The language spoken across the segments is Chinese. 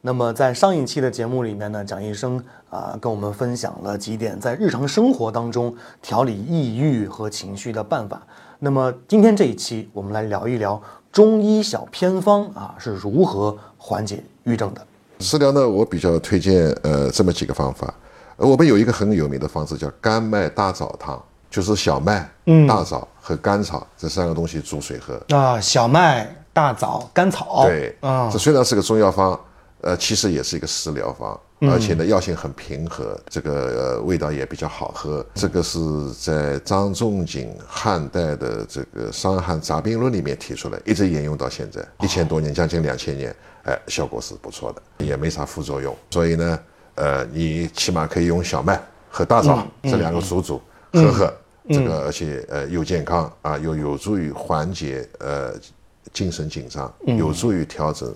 那么在上一期的节目里面呢，蒋医生啊、跟我们分享了几点在日常生活当中调理抑郁和情绪的办法。那么今天这一期，我们来聊一聊中医小偏方啊是如何缓解抑郁症的。食疗呢，我比较推荐呃这么几个方法。呃我们有一个很有名的方子叫甘麦大枣汤，就是小麦、大枣和甘草这三个东西煮水喝。啊，小麦、大枣、甘草，对，啊这虽然是个中药方，呃，其实也是一个食疗方，而且呢药性很平和，这个、呃、味道也比较好喝。这个是在张仲景汉代的这个《伤寒杂病论》里面提出来，一直沿用到现在，一千多年，将近两千年，哎，效果是不错的，也没啥副作用。所以呢，呃，你起码可以用小麦和大枣、这两个煮煮喝喝。这个而且呃又健康啊，又有助于缓解呃精神紧张，有助于调整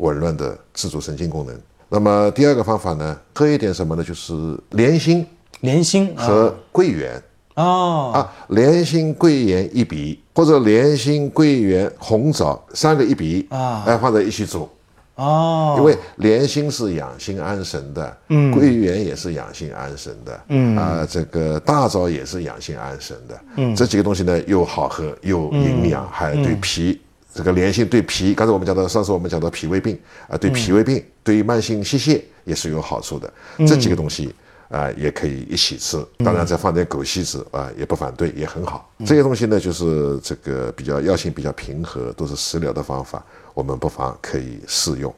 紊乱的自主神经功能。那么第二个方法呢，喝一点什么呢？就是莲心。莲心啊。和桂圆。哦。啊，莲心桂圆一比，或者莲心桂圆红枣三个一比啊。哎放在一起煮。哦，因为莲心是养心安神的，嗯，桂圆也是养心安神的，嗯。啊、这个大枣也是养心安神的，嗯，这几个东西呢又好喝又营养，还对脾。这个莲性对脾，刚才我们讲到，上次我们讲到脾胃病啊、对脾胃病，对于慢性息泻也是有好处的。这几个东西啊、也可以一起吃，当然再放点枸杞子啊、也不反对，也很好。这些东西呢，就是这个比较药性比较平和，都是食疗的方法，我们不妨可以试用。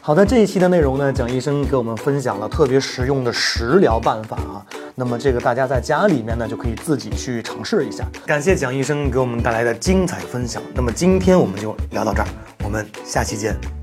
好的，这一期的内容呢，蒋医生给我们分享了特别实用的食疗办法啊。那么这个大家在家里面呢，就可以自己去尝试一下。感谢蒋医生给我们带来的精彩分享。那么今天我们就聊到这儿，我们下期见。